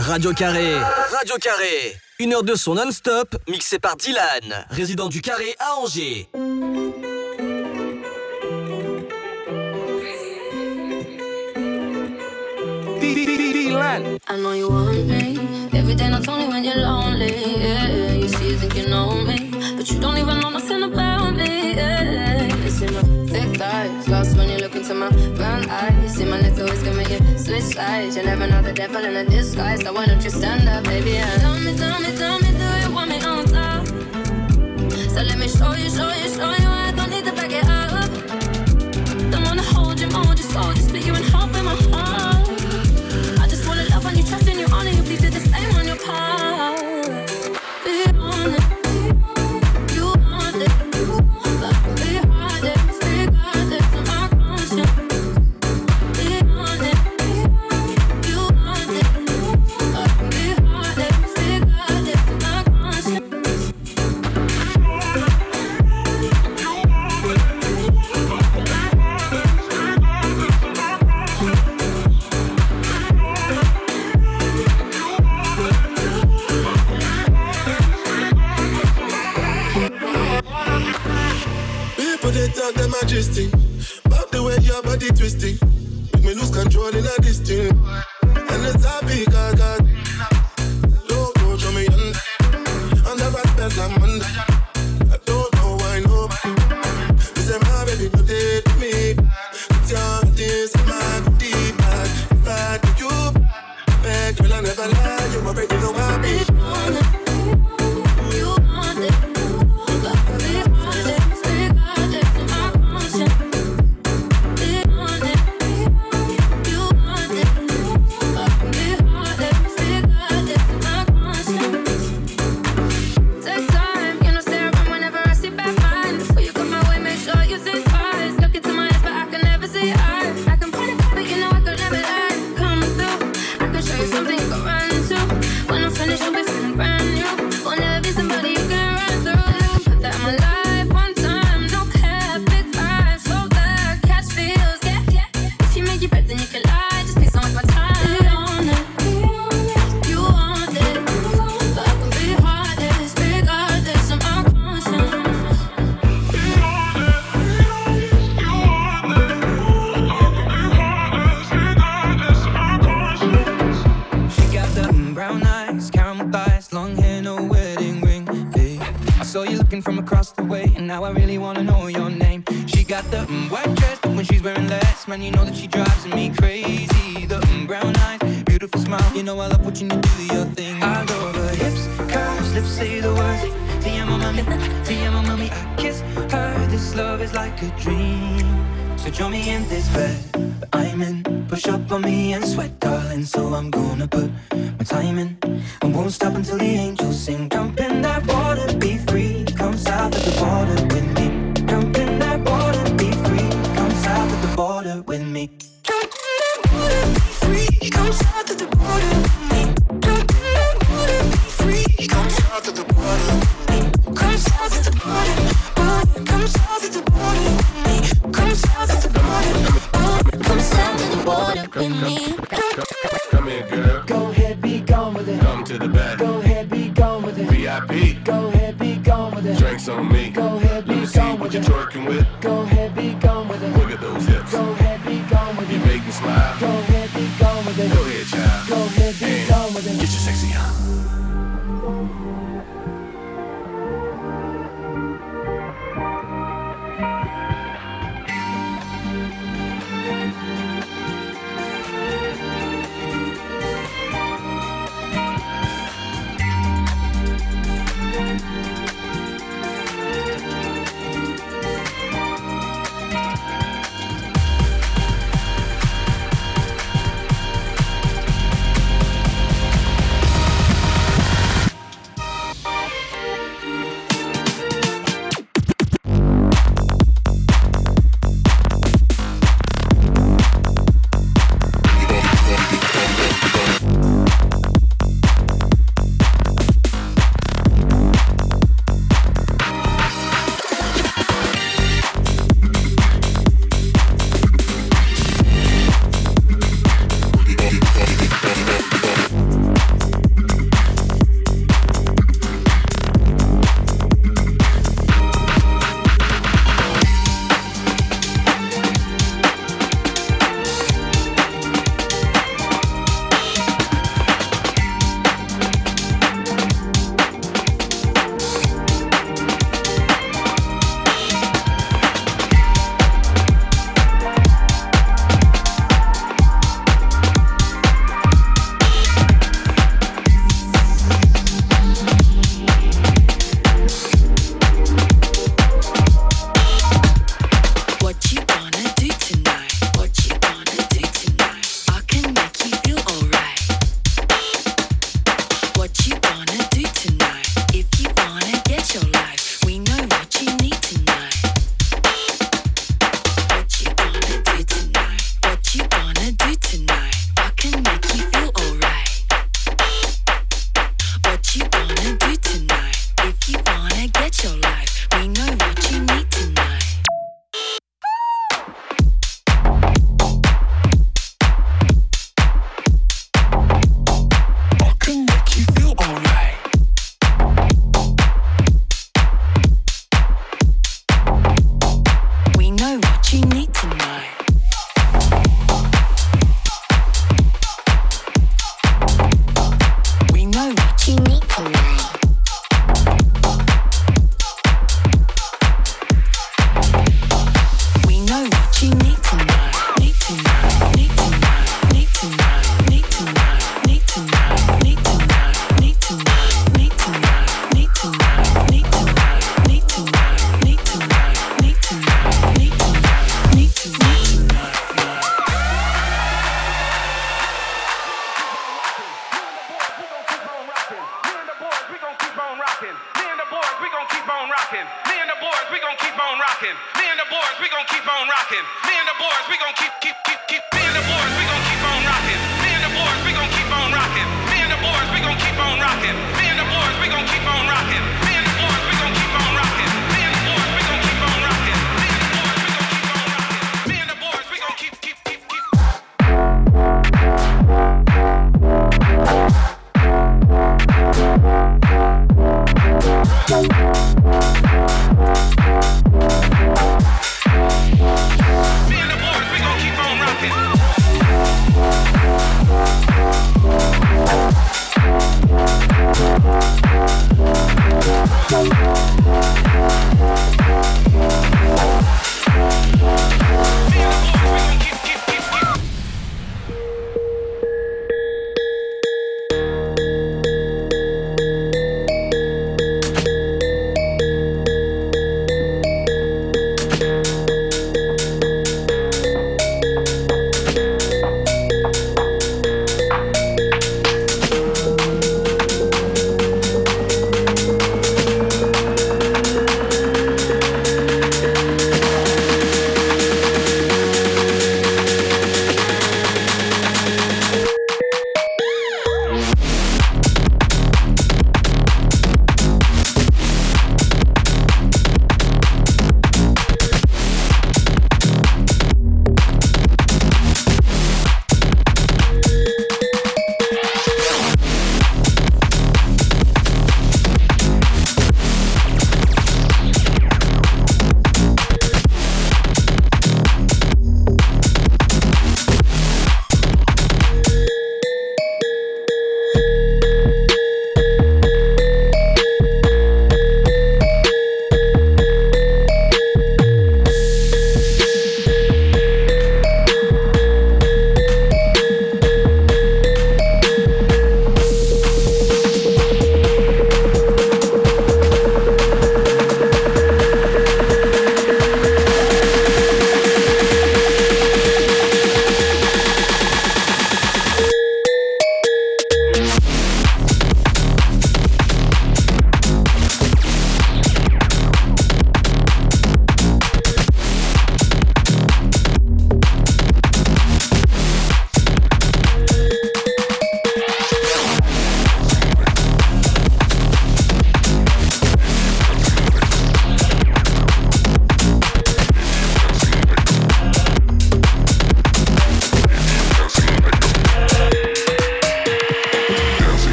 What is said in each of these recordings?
Radio Carré. Radio Carré. Une heure de son non-stop, mixé par Dylan, résident du Carré à Angers. Dylan. I know you want me. Everything that's only when you're lonely. Yeah, you see, you think you know me. But you don't even know myself. sides. You never know the devil in a disguise. So why don't you stand up, baby? Yeah. Tell me, tell me, tell me, do you want me on top? So let me show you, show you, show you. I don't need to back it up. Don't wanna hold you, mold you, soul, just split you in half in my heart. I just wanna love when you, trust in you. majesty. Back the way your body twisting. Make me lose control in a this thing. up with me. Come here, girl. Go ahead, be gone with it. Come to the back. Go ahead, be gone with it. VIP. Go ahead, be gone with it. Drinks on me. Go ahead, be Let me gone see with what you're twerking with. Go ahead.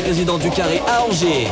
Dylan, résident du Carré à Angers.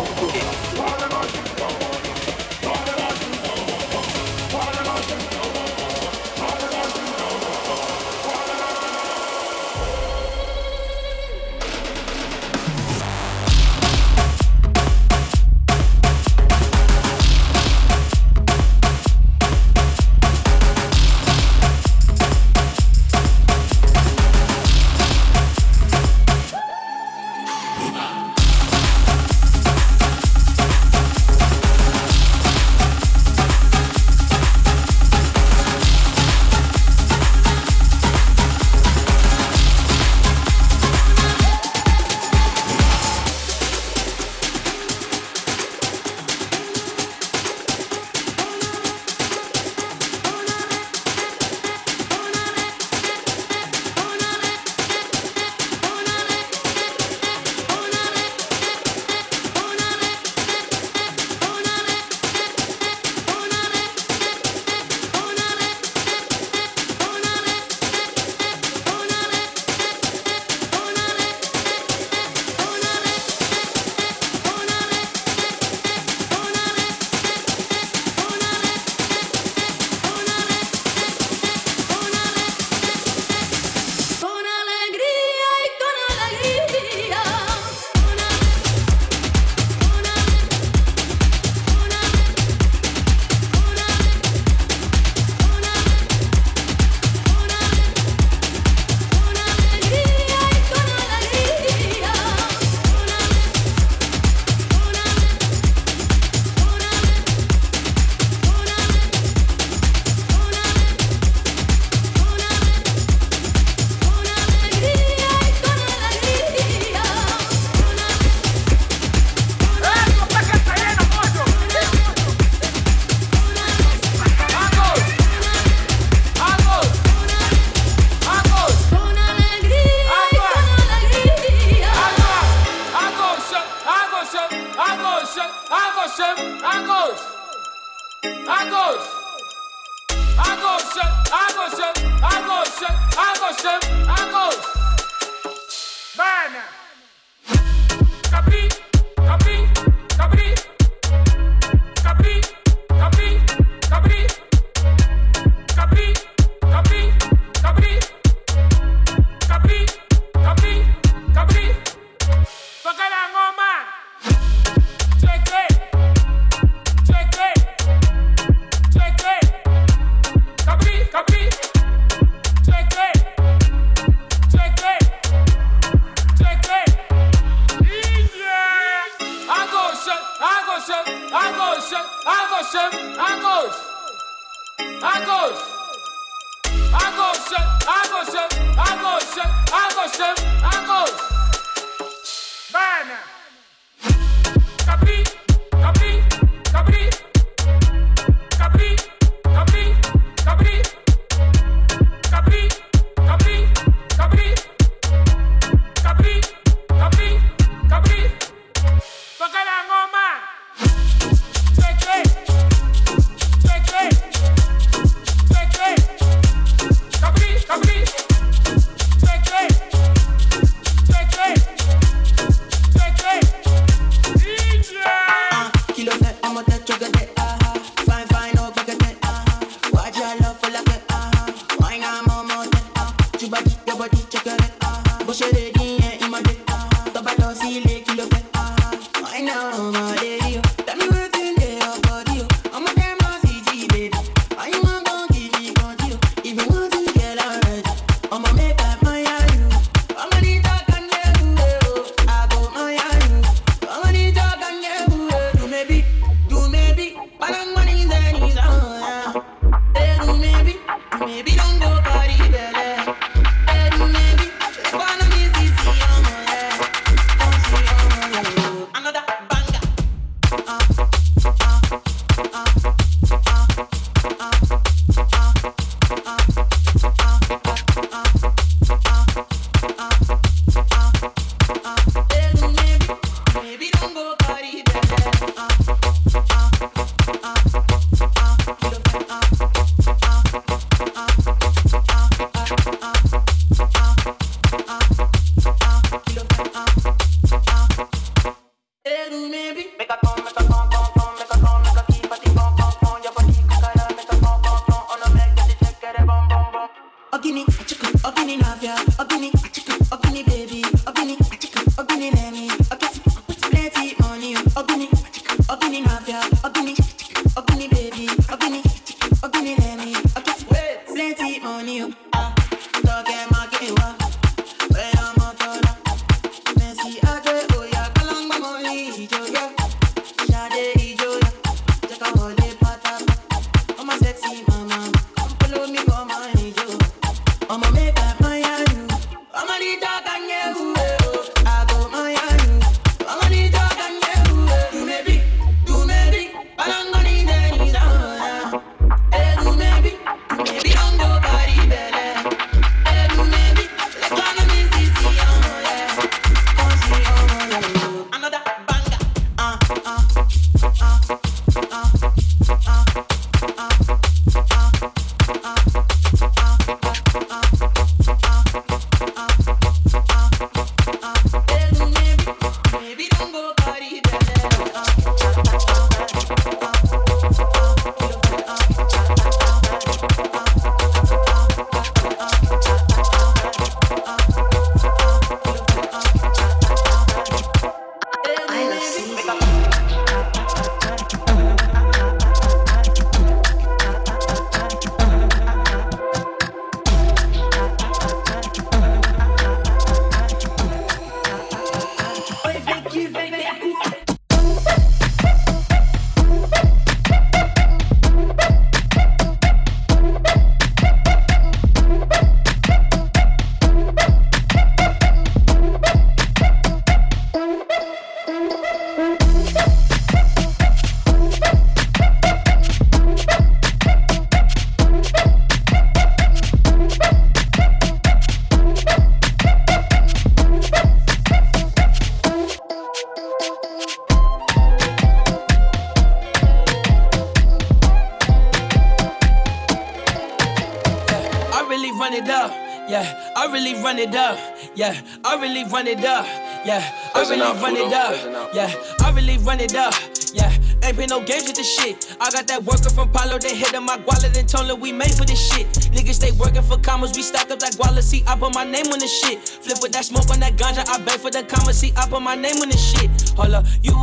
Run it up. Yeah, I really run it up. Yeah, I really run it up. Yeah, ain't been no games with this shit. I got that worker from Palo, they hit on my wallet and told them we made for this shit. Niggas stay working for commas, we stack up that guala. See, I put my name on the shit. Flip with that smoke on that ganja, I beg for the commas. See, I put my name on the shit. Hold up, you,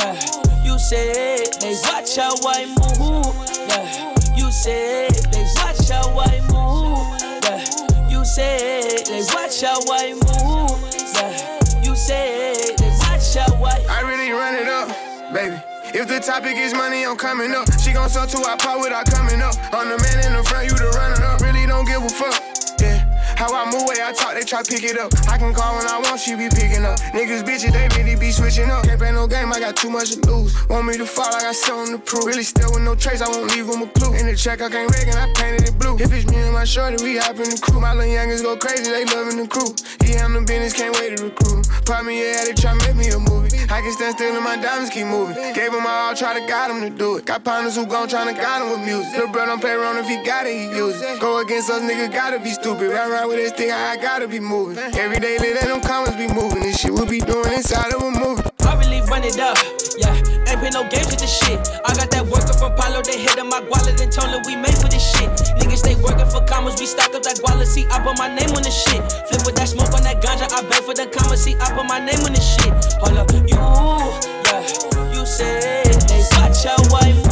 yeah, you said they watch how I move. Yeah, you said they watch how I move. Yeah, you said they watch how I move. Yeah, you said watch how I. I really run it up, baby. If the topic is money, I'm coming up. She gon' sell to I pot without coming up. I'm the man in the front, you the runner up. Really don't give a fuck. How I move, way I talk, they try pick it up. I can call when I want, she be picking up. Niggas bitches, they really be switching up. Can't play no game, I got too much to lose. Want me to fall, I got something to prove. Really still with no trace, I won't leave them a clue. In the check, I can't and I painted it blue. If it's me and my shorty, we hop in the crew. My little youngins go crazy, they loving the crew. Yeah, I'm the business, can't wait to recruit. Pop me, yeah, they try make me a movie. I can stand still and my diamonds keep moving. Gave them all, try to guide them to do it. Got partners who gon' tryna guide them with music. Little bro don't pay around if he got it, he use it. Go against us, nigga, gotta be stupid. Ride with this thing, I gotta be moving. Every day, let them comments be moving. This shit we be doing inside of a movie. I really run it up. Yeah, ain't been no games with this shit. I got that worker from Palo, they hit on my wallet and told them we made for this shit. Niggas stay working for commas, we stack up that wallet. See, I put my name on the shit. Flip with that smoke on that ganja, I beg for the commas. See, I put my name on the shit. Hold up, you, yeah, you said they watch how I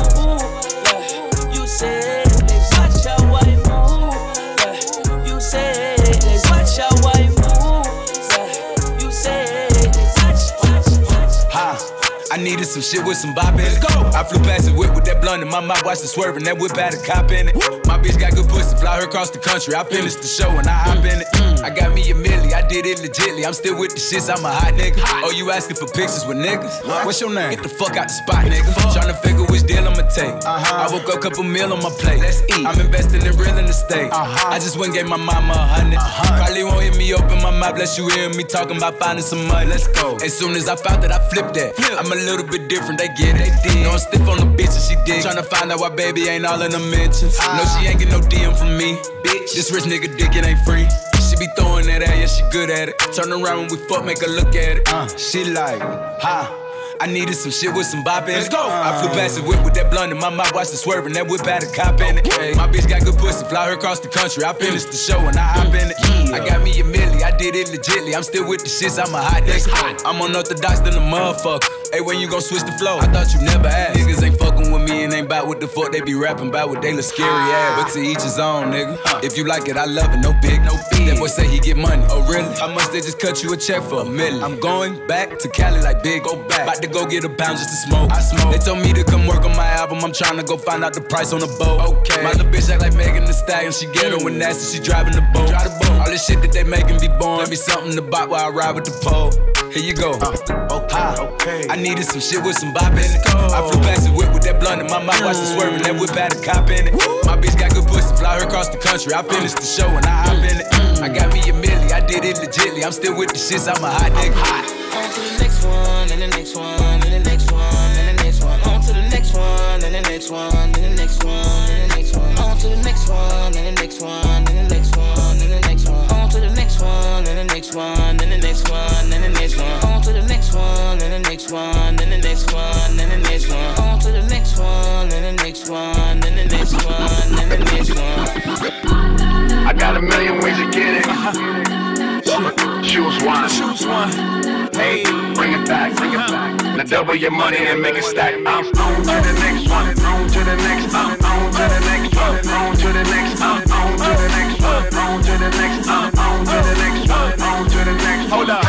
I needed some shit with some bop in it. Go. I flew past the whip with that blunt in my mouth, watched it swerving. That whip had a cop in it. My bitch got good pussy, fly her across the country. I finished the show and I hop in it. Mm. I got me a milli, I did it legitly. I'm still with the shits, I'm a hot nigga. Oh, you asking for pictures with niggas? What's your name? Get the fuck out the spot, nigga. Tryna figure which deal I'ma take. Uh-huh. I woke up, couple meal on my plate. Let's eat. I'm investing in real estate. Uh-huh. I just went and gave my mama a 100 uh-huh. Probably won't hear me open my mouth, bless you hear me talking about finding some money. Let's go. As soon as I found that, I flipped that. Flip. I'm a little bit different, they get it. Know I'm stiff on the bitch and she dig. Tryna find out why baby ain't all in the mentions. No, she ain't get no DM from me. Bitch, this rich nigga dick, it ain't free. She be throwing that at, yeah, she good at it. Turn around when we fuck, make her look at it. Uh, she like, ha. I needed some shit with some bop in it. Let's go. I flew past the whip with that blunt in my mouth, watched it swerving. That whip had a cop in it. My bitch got good pussy, fly her across the country. I finished the show and I hop in it. I got me a milli, I did it legitly. I'm still with the shits, I'm a hot nigga. I'm unorthodox than a motherfucker. Hey, when you gon' switch the flow? I thought you never asked. Niggas ain't fucking with me and ain't bout what the fuck they be rapping about what they look scary ass. But to each his own, nigga. If you like it, I love it. No big, no big. That boy say he get money. Oh, really? How much they just cut you a check for a million? I'm going back to Cali like big, go back. About to go get a pound just to smoke. I smoke. They told me to come work on my album. I'm trying to go find out the price on the boat. Okay. My little bitch act like Megan Thee Stallion. She get her when nasty. She driving the boat. Drive the boat. This shit that they making be born. Let me something to buy while I ride with the pole. Here you go. okay, okay. I needed some shit with some bop in it. I flew past the whip with that blunt in my mouth, watched it swerving. That whip had a cop in it. My bitch got good pussy, fly her across the country. I finished the show and I hop in it. I got me a milli, I did it legitly. I'm still with the shits, I'm a hot nigga. On to the next one, and the next one, and the next one, and the next one. On to the next one, and the next one, and the next one, and the next one. On to the next one, and the next one, and the next one, one, and the next one, and the next one, and the next one. On to the next one, and the next one, and the next one, and the next one. On to the next one, and the next one, and the next one, and the next one. I got a million ways to get it. Choose one. Choose one. Hey, bring it back, bring it back. Now double your money and make it stack. I'm on to the next one. On to the next. I'm on to the next one. On to the next. I'm on to the next one. On to the next. I'm on to the next one. On to the next. Hold up.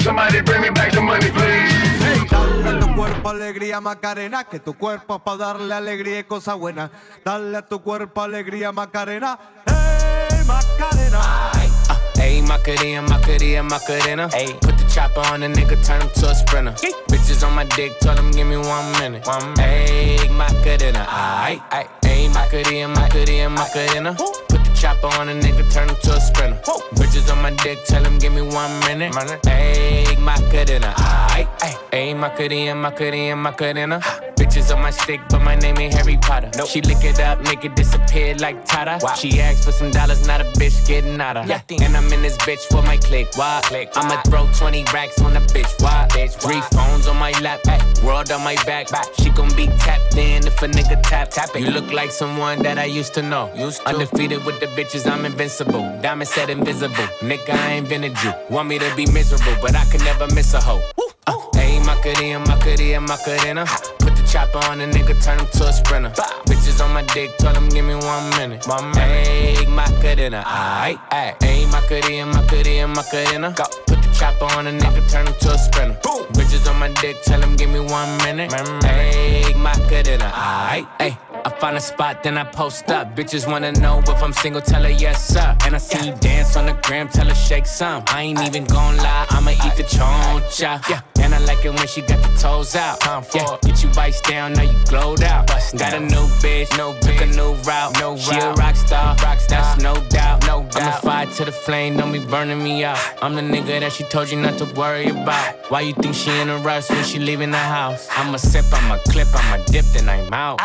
Somebody bring me back the money, please. Dale a tu cuerpo alegría Macarena, que tu cuerpo es para darle alegría y cosa buena. Dale a tu cuerpo alegría Macarena, hey Macarena. Ayy, ah. Macarena, Macarena, Macarena. Ayy, put the chopper on the nigga, turn him to a sprinter. Bitches on my dick, tell him give me one minute. One minute. Ayy, Macarena, aight, aight. Ayy, Macarena, Macarena, Macarena. Put the chopper on a nigga, turn him to a sprinter. Bitches on my dick, tell him give me one minute. Ayy, Macarena. Ayy, ayy, Macarena, Macarena, Macarena. Bitches on my stick, but my name ain't Harry Potter. Nope. She lick it up, make it disappear like Tata. Wow. She asked for some dollars, not a bitch getting out of. Yeah. And I'm in this bitch for my click. Why? Click. I'ma throw 20 racks on a bitch. Why? Bitch. Three phones on my lap, ay. world on my back. back. She gon' be tapped in if a nigga tap. tap it. You look like someone that I used to know. Used to. Undefeated with the bitches, I'm invincible. Diamond said invisible. Nigga, I ain't been a Jew. Want me to be miserable, but I can never miss a hoe. Uh, hey, Macarena, Macarena, Macarena. Put the chopper on a nigga, turn him to a sprinter. Bitches on my dick, tell him give me one minute. My Hey, Macarena, aight, aight. Hey, Macarena, Macarena, Macarena. Go. Put the chopper on a nigga, turn him to a sprinter. Boom. Bitches on my dick, tell him give me one minute. Hey, Macarena, aight, aight. I find a spot, then I post up. Bitches wanna know if I'm single, tell her yes, sir. And I see you dance on the gram, tell her shake some. I ain't even gon' lie, I'ma eat the choncha. Yeah. And I like it when she got the toes out. Yeah, get you bites down, now you glowed out. Got a new bitch, no took a new route. No she a rock star, rock star, that's no doubt. No doubt. I'm a fire to the flame, don't be burning me out. I'm the nigga that she told you not to worry about. Why you think she in a rush when she leaving the house? I'ma sip, I'm a clip, I'm a dip, then I'm out.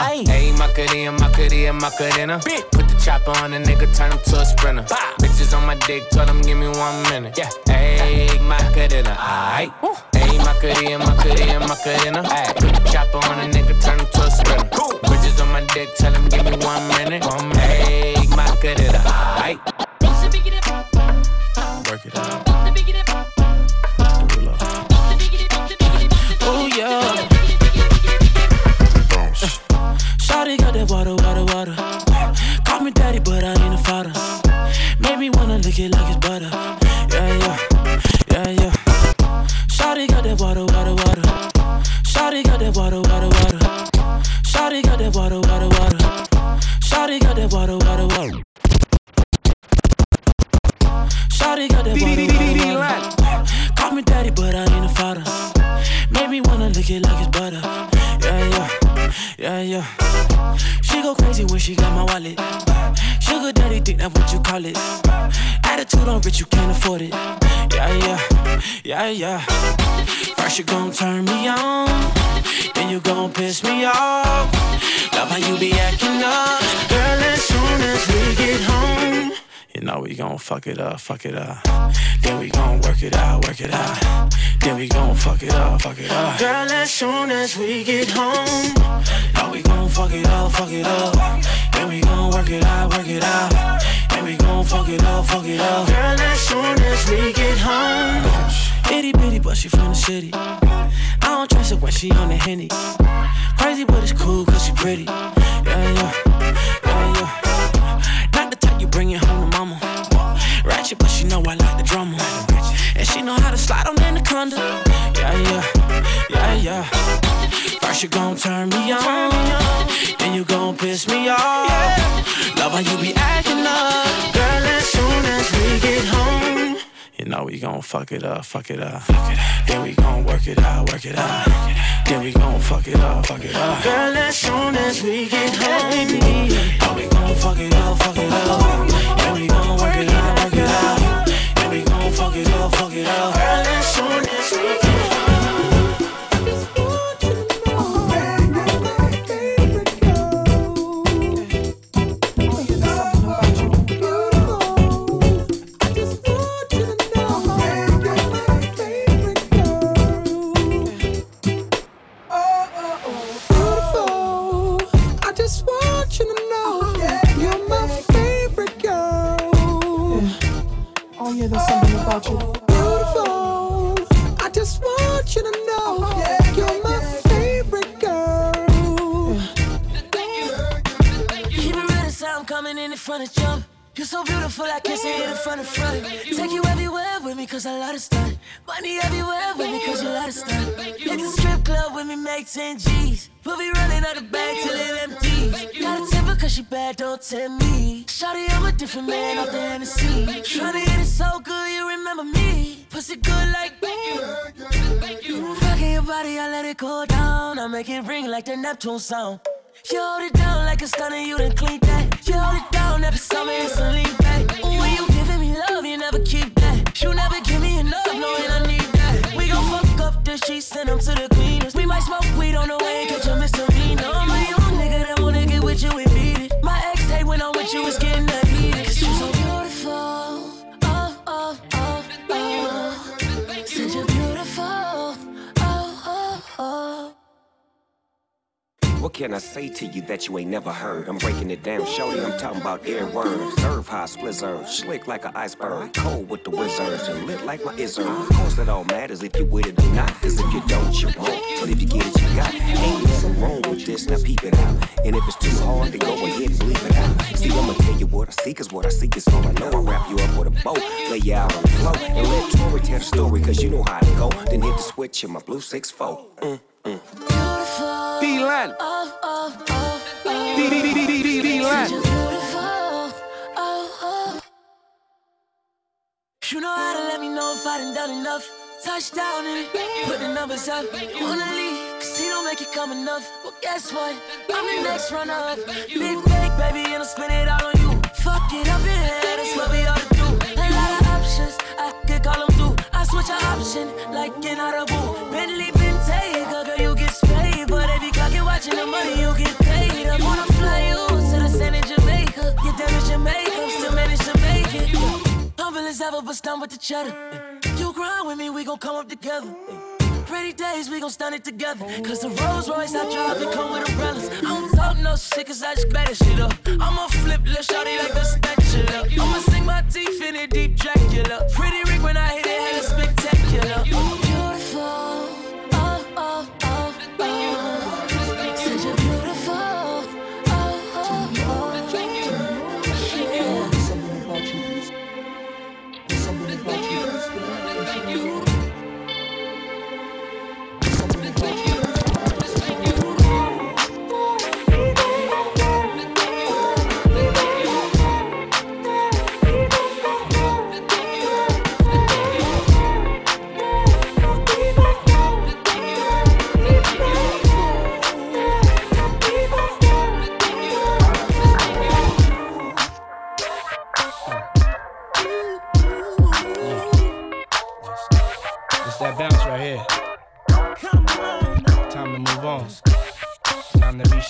Hey, Macarena, Macarena, Macarena. Put the chopper on a nigga, turn him to a sprinter. Bitches on my dick, told him give me one minute. Yeah, hey, Macarena, aight. Hey, Macarena, Macarena, Macarena. Ay, put the chopper on a nigga, turn him to a sprinter. Bitches on my dick, tell him give me one minute. One. Hey, Macarena, aight. Work it out. That water, water, water. Call me daddy, but I ain't a father. Made me wanna lick it like it's butter. Yeah, yeah, yeah, yeah. Shawty got that water, water, water. Shawty got that water, water, water. Shawty got that water, water, water. Shawty got that water. Afford it. Yeah, yeah, yeah, yeah. First you gon' turn me on, then you gon' piss me off. Love how you be acting up, girl. As soon as we get home. You know we gon' fuck it up, fuck it up. Then we gon' work it out, work it out. Then we gon' fuck it up, fuck it up. Girl, as soon as we get home, now we gon' fuck it up, fuck it up. Then we gon' work it out, work it out. We gon' fuck it up, fuck it up. Girl, as soon as we get home, itty bitty, but she from the city. I don't trust her when she on the henny. Crazy, but it's cool cause she pretty. Yeah, yeah, yeah, yeah. Not the type you bring it home to mama. Ratchet, but she know I like the drama. And she know how to slide on anaconda. Yeah, yeah, yeah, yeah. First you gon' turn me on, then you gon' piss me off. Love how you be acting up, girl. As soon as we get home, you know we gon' fuck it up, fuck it up. Then we gon' work it out, work it out. Then we gon' fuck it up, fuck it up. Girl, as soon as we get home, know we gon' fuck it up, fuck it up. Then we gon' work it out, work it out. Then we gon' fuck it up, fuck it up. Girl, as soon as we Take you everywhere with me, cause I love to stunt. Money everywhere with me, cause you love to stunt. Hit the strip club with me, make 10 G's. We'll be running out the bag till it empties. Got a temper cause she bad, don't tell me. Shawty, I'm a different man off the Hennessy. Tryna hit it so good, you remember me. Pussy good like Rocking your body, I let it go down. I make it ring like the Neptune sound. You hold it down like a stunner, you done clean that. You hold it down every summer, it's a lean back. When you love, you never keep that. You never give me enough, knowing I need that. We gon' fuck up the sheets, send them to the cleaners. We might smoke weed on the way and catch a misdemeanor. I'm a young nigga that wanna get with you and beat it. My ex hate when I'm with you, it's getting that What can I say to you that you ain't never heard? I'm breaking it down, shorty. I'm talking about every word. Observe how I slick like an iceberg, cold with the wizards, and lit like my izzard. Of course, it all matters if you with it or not. Cause if you don't, you won't. But if you get it, you got. Ain't nothing wrong with this, now peep it out. And if it's too hard, then go ahead and bleep it out. See, I'ma tell you what I see, cause what I see is all I know. I wrap you up with a bow, lay you out on the floor, and let Tori tell the story, cause you know how to go. Then hit the switch in my blue 6-4. Mm, oh, oh. D-D-D-D-D-Len. You're beautiful. Oh, oh. You know how to let me know if I done done enough. Touchdown it, put the numbers up. Wanna leave, cause he don't make it come enough. Well, guess what? I'm the next runner up. Big bag, baby, and I'll spend it all on you. Fuck it up in here, that's what we ought to do. A lot of options, I could call them through. I switch an option, like in Audible. As ever, but stunned with the cheddar. You grind with me, we gon' come up together. Pretty days, we gon' stun it together. Cause the Rolls Royce I drive, it come with umbrellas. I don't talk no shit, cause I just better shit up. I'ma flip lil' shawty like a spatula. I'ma sink my teeth in it, deep Dracula. Pretty Rick when I hit it, had a spectacular. Beautiful.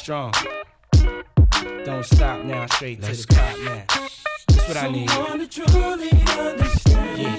Strong. Don't stop now, straight to the top now. That's what I need. Yeah.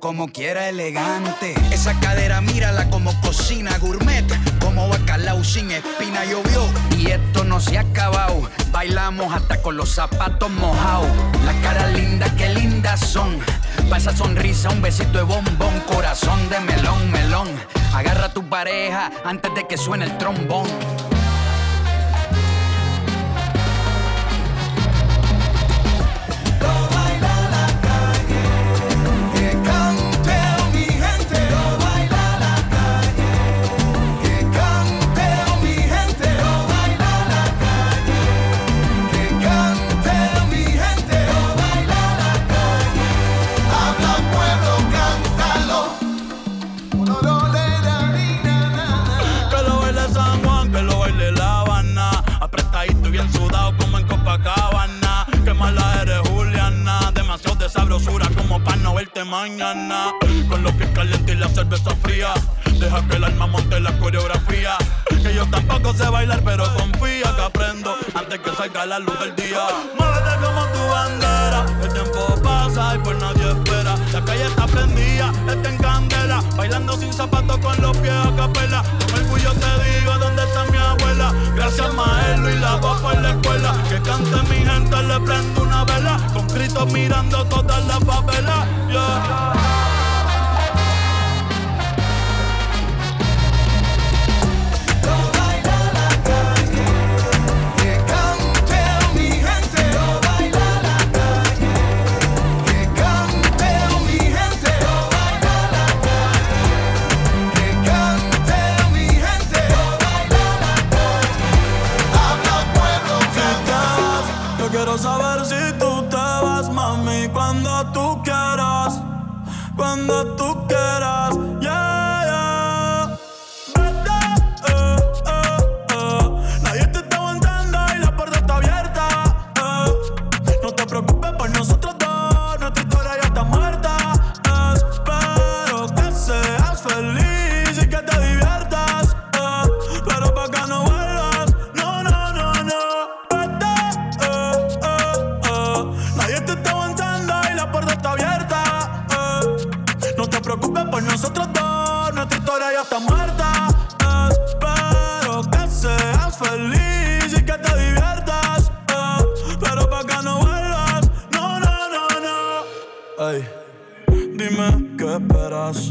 Como quiera elegante. Esa cadera, mírala como cocina gourmet. Como bacalao sin espina llovió. Y esto no se ha acabado. Bailamos hasta con los zapatos mojados. Las caras lindas, qué lindas son. Pa' esa sonrisa, un besito de bombón, corazón de melón, melón. Agarra a tu pareja antes de que suene el trombón. Deja que el alma monte la coreografía. Que yo tampoco sé bailar, pero confía que aprendo antes que salga la luz del día. Muévete como tu bandera. El tiempo pasa y por nadie espera. La calle está prendida, está en candela. Bailando sin zapatos con los pies a capela. Con orgullo te digo dónde está mi abuela. Gracias Maelo y la voz por la escuela. Que cante mi gente, le prendo una vela. Con gritos mirando todas las papelas. Yeah. Nosotros dos, nuestra historia ya está muerta. Espero que seas feliz y que te diviertas. Pero pa' que no vuelvas, no, no, no, no. Ey, dime qué esperas.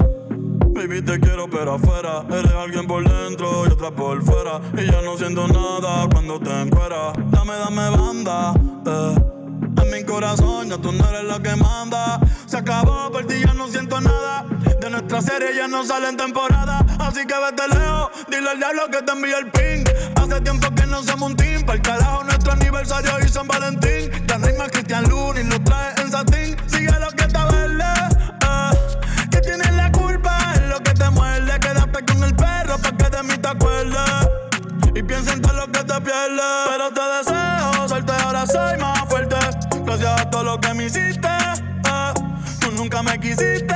Baby, te quiero pero afuera Eres alguien por dentro y otra por fuera Y ya no siento nada no sale en temporada Así que vete lejos, dile al diablo que te envíe el ping. Hace tiempo que no somos un team Para el carajo nuestro aniversario y San Valentín. Ya no hay más Cristian Luna y lo trae en satín. Sigue lo que está verde, eh Que tienes la culpa. Es lo que te muerde Quédate con el perro pa' que de mí te acuerdes Y piensa en todo lo que te pierdes Pero te deseo suerte, ahora soy más fuerte. Gracias a todo lo que me hiciste eh. Tú nunca me quisiste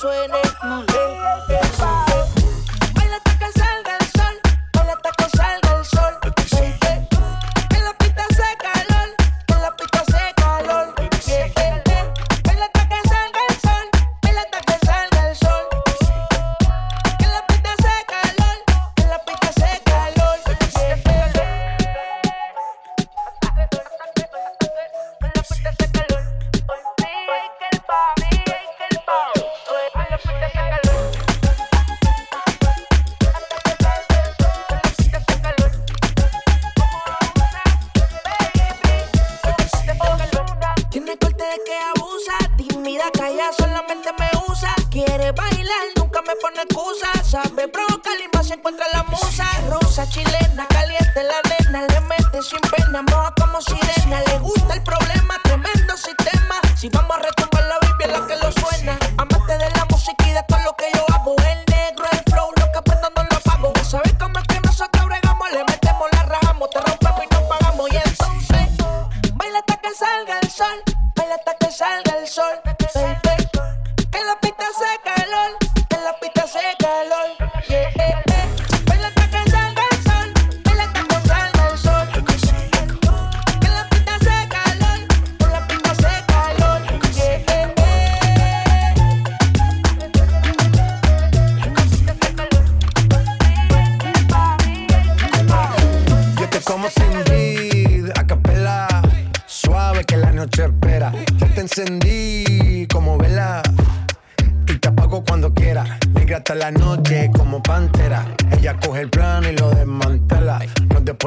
suene, molesta.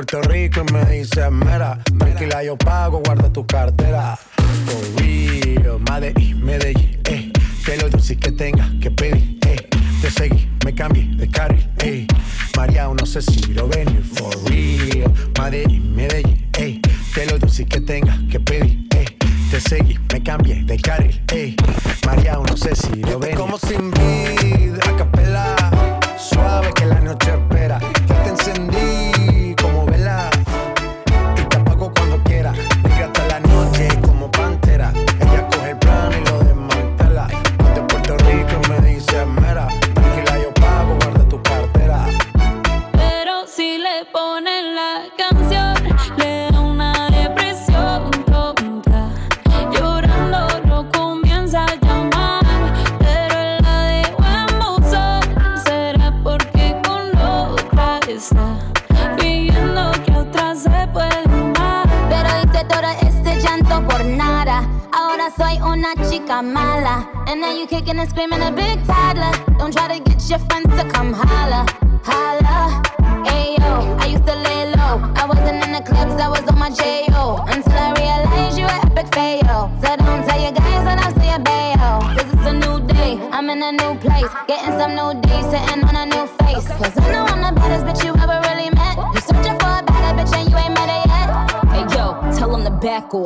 Puerto Rico y me dice mera. Tranquila, yo pago, guarda tu cartera. For real, Medellín, Medellín, eh. Que lo dulce que tenga que pedir, eh. Te seguí, me cambié de carril, eh. María, no sé si lo venir. For real, Medellín, Medellín, eh. Que lo dulce que tenga que pedir, eh. Te seguí, me cambié de carril, eh. María, no sé si lo venir. Como sin vida, a capela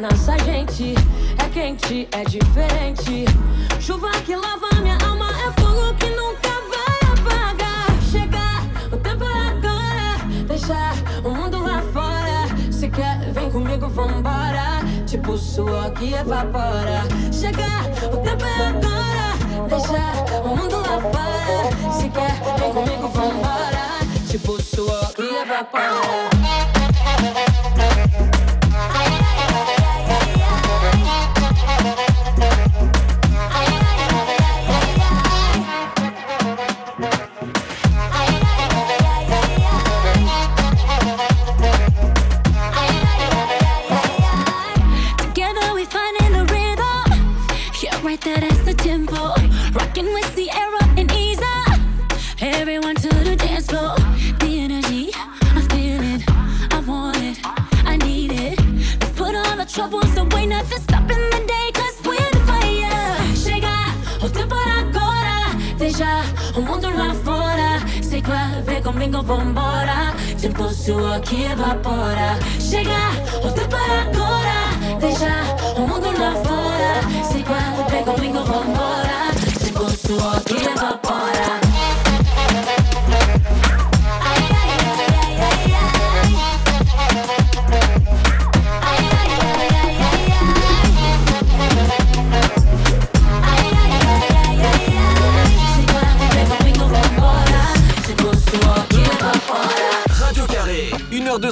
nossa gente é quente, é diferente. Chuva que lava minha alma, é fogo que nunca vai apagar. Chegar, o tempo é agora. Deixar o mundo lá fora. Se quer, vem comigo, vambora. Tipo suor que evapora. Chegar, o tempo é agora. Deixar o mundo lá fora. Se quer, vem comigo, vambora. Tipo suor que evapora.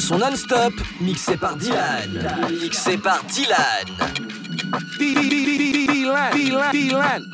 Son non-stop, mixé par Dylan. Mixé par Dylan. Dylan, Dylan,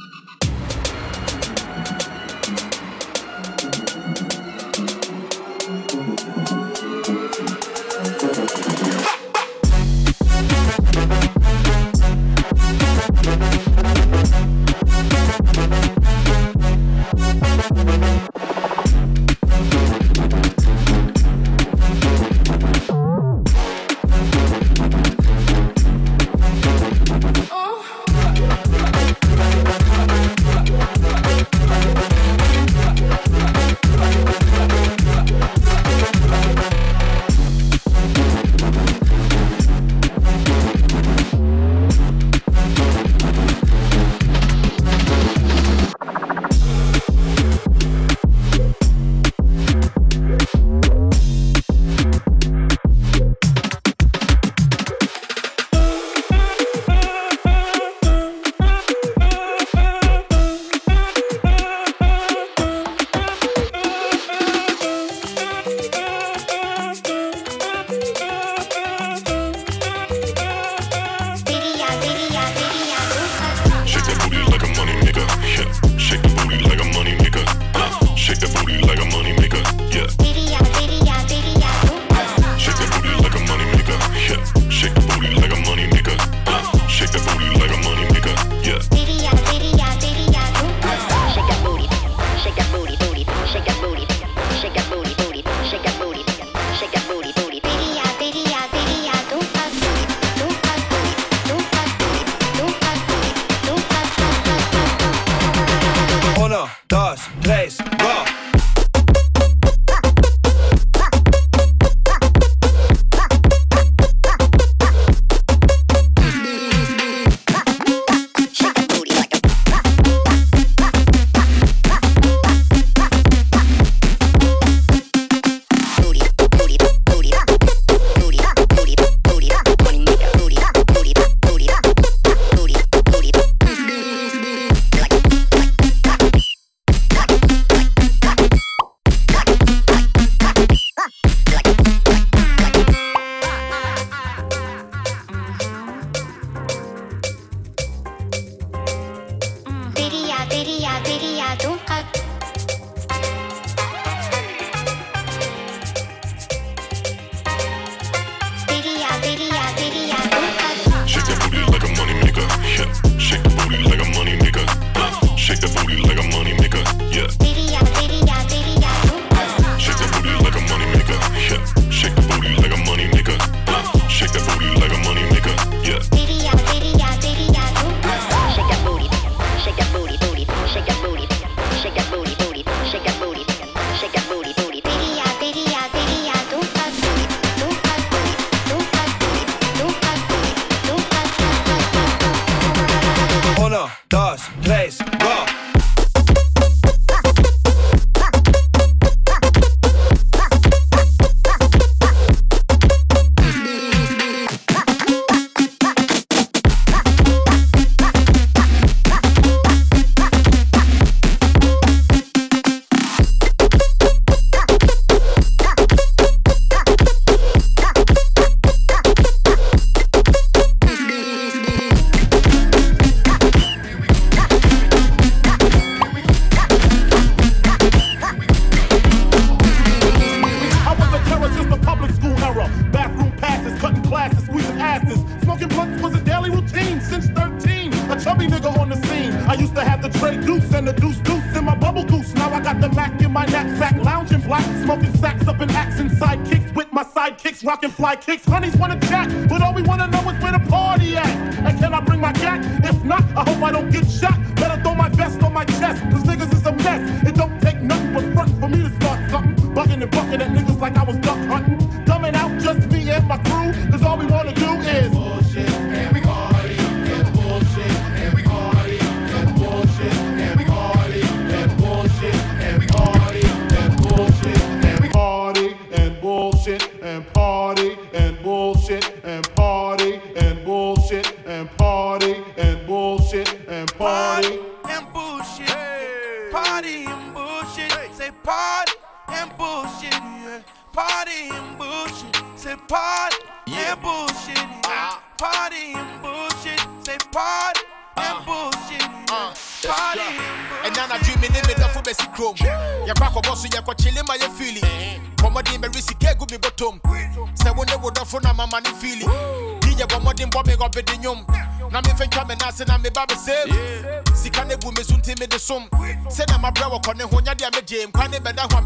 megyem kwa ne bɛda ho a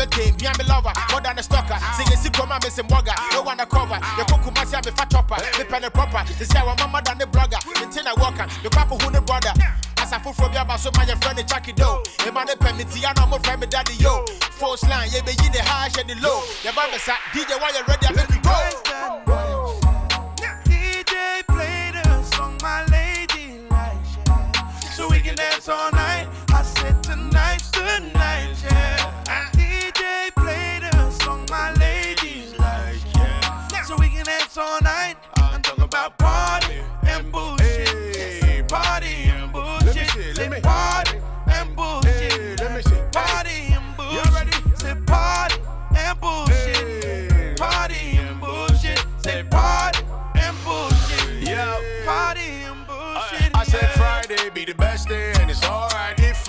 a wana cover. Kuma se a chɔpa mepɛ ne proper. Wɔmama da ne blogger akɔho ne brother. Asa foforɔ bi aba so ma yɛfrɛ ne Jackie Do ɛma ne pɛ me tia na ɔmofrɛ me daddy yo. Force line yɛbɛyi ne high hyɛ ne low. DJ why you ready? I make you go. DJ play the song, my lady like. So we can dance all night. All night.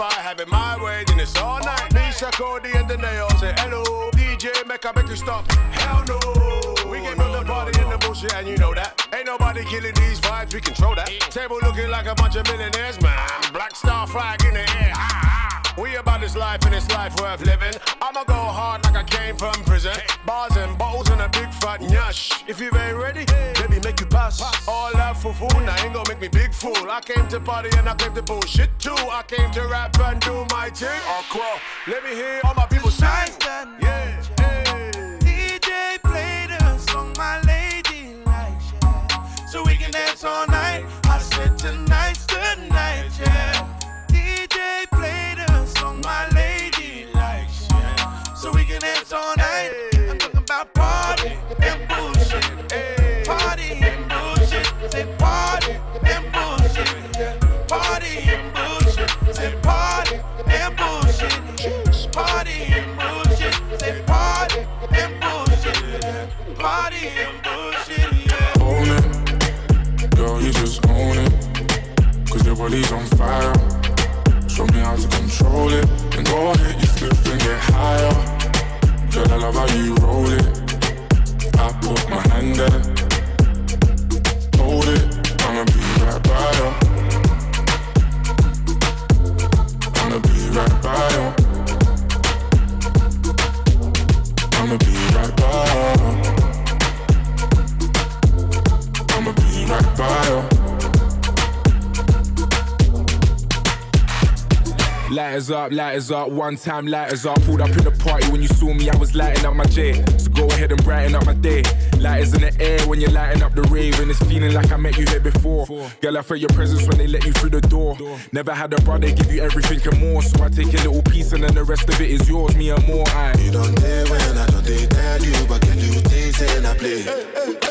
I have it my way then it's all night. Nisha Cody and the nail say hello DJ make make you stop. Hell no. We came from the party and the bullshit and you know that. Ain't nobody killing these vibes we control that. Table looking like a bunch of millionaires man. Black star flag in the air. Ah, ah. We about this life and this life worth living. I'ma go hard like I came from prison. Bars and bottles and a big fat nyash. If you ain't ready, baby make you pass. All that for fool, now ain't gonna make me big fool. I came to party and I came to bullshit too. I came to rap and do my thing. Oh. Let me hear all my people sing. Yeah, DJ play the song, my lady like yeah. So we can dance all love how you roll it. I put my hand there. Lighters up, lighters up, one time lighters up. Pulled up in the party when you saw me, I was lighting up my J. So go ahead and brighten up my day. Lighters in the air when you're lighting up the rave, and it's feeling like I met you here before. Girl, I felt your presence when they let you through the door. Never had a brother give you everything and more, so I take a little piece and then the rest of it is yours, me and more. I. You don't dare when I don't they tell you, but can you things and I play? I don't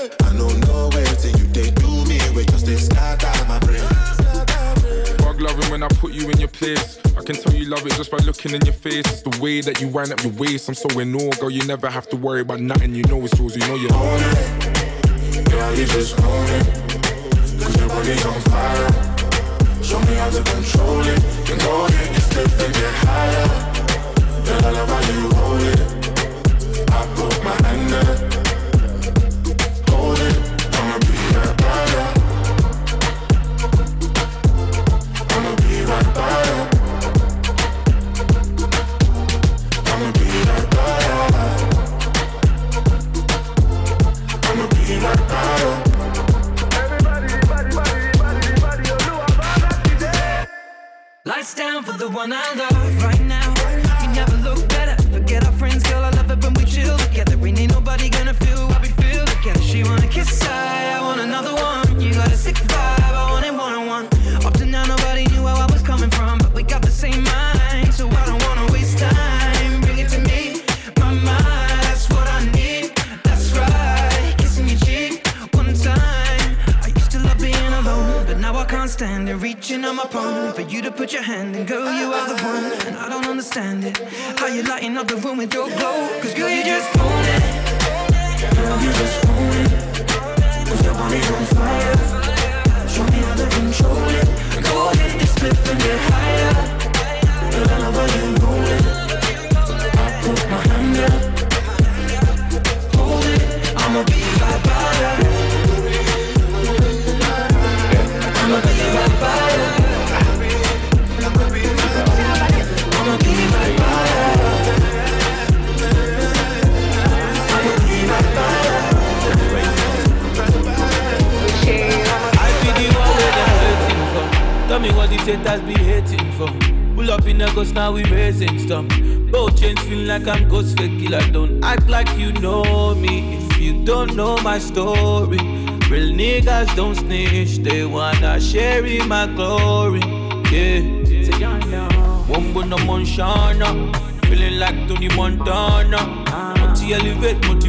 when I put you in your place. I can tell you love it just by looking in your face. It's the way that you wind up your waist. I'm so in awe, girl. You never have to worry about nothing. You know it's yours. You know you own it. Girl, you just own it. Cause your body's on fire. Show me how to control it. Then go ahead, you and get higher. Girl, I love how you hold it. I put my hand there.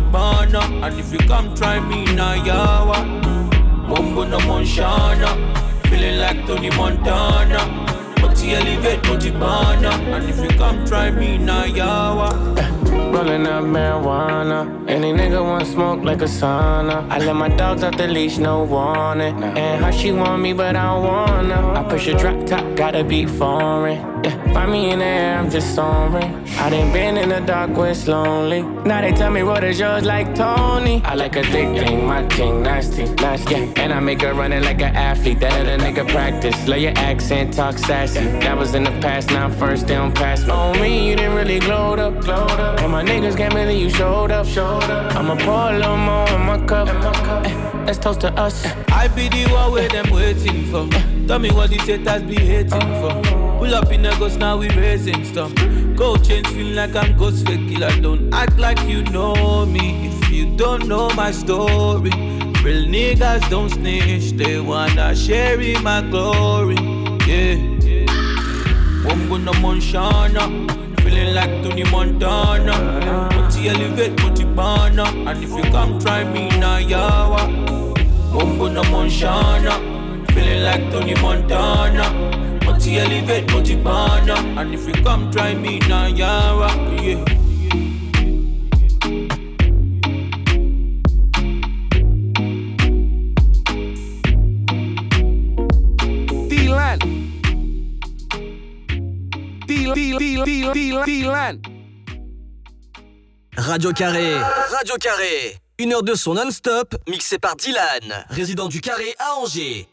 Elevate, and if you come try me now, yawa. Wombo no Monshana, feeling like Tony Montana. Multi elevate, multi banner, and if you come try me now, yawa. Eh, rolling up marijuana. Any nigga want smoke like a sauna. I let my dogs off the leash, no warning. And how she want me, but I don't wanna. I push a drop top, gotta be foreign. Yeah, find me in the air, I'm just soaring. I done been in the dark where it's lonely. Now they tell me what is yours like Tony. I like a thick thing, my king nasty, nasty. Yeah, and I make her running like an athlete. That a nigga practice. Lay your accent, talk sassy. That was in the past, now first, they don't pass me. On me, you didn't really glowed up, glowed up. And my niggas can't believe you showed up, showed up. I'ma pour a little more in my cup. Eh, let's toast to us. I be the one where them waiting for. Tell me what the haters be hating for. Pull up in a ghost, now we raising stuff. Gold chains feel like I'm ghost fake killer. Don't act like you know me if you don't know my story. Real niggas don't snitch, they wanna share in my glory. Yeah. Wombo no Monshana, feeling like Tony Montana. Multi elevate, multi banner, and if you come try me now, yawa. Wombo no Monshana, feeling like Tony Montana. Multi elevate, and if you come try me. Radio Carré, Radio Carré. Une heure de son non-stop, mixé par Dylan, résident du Carré à Angers.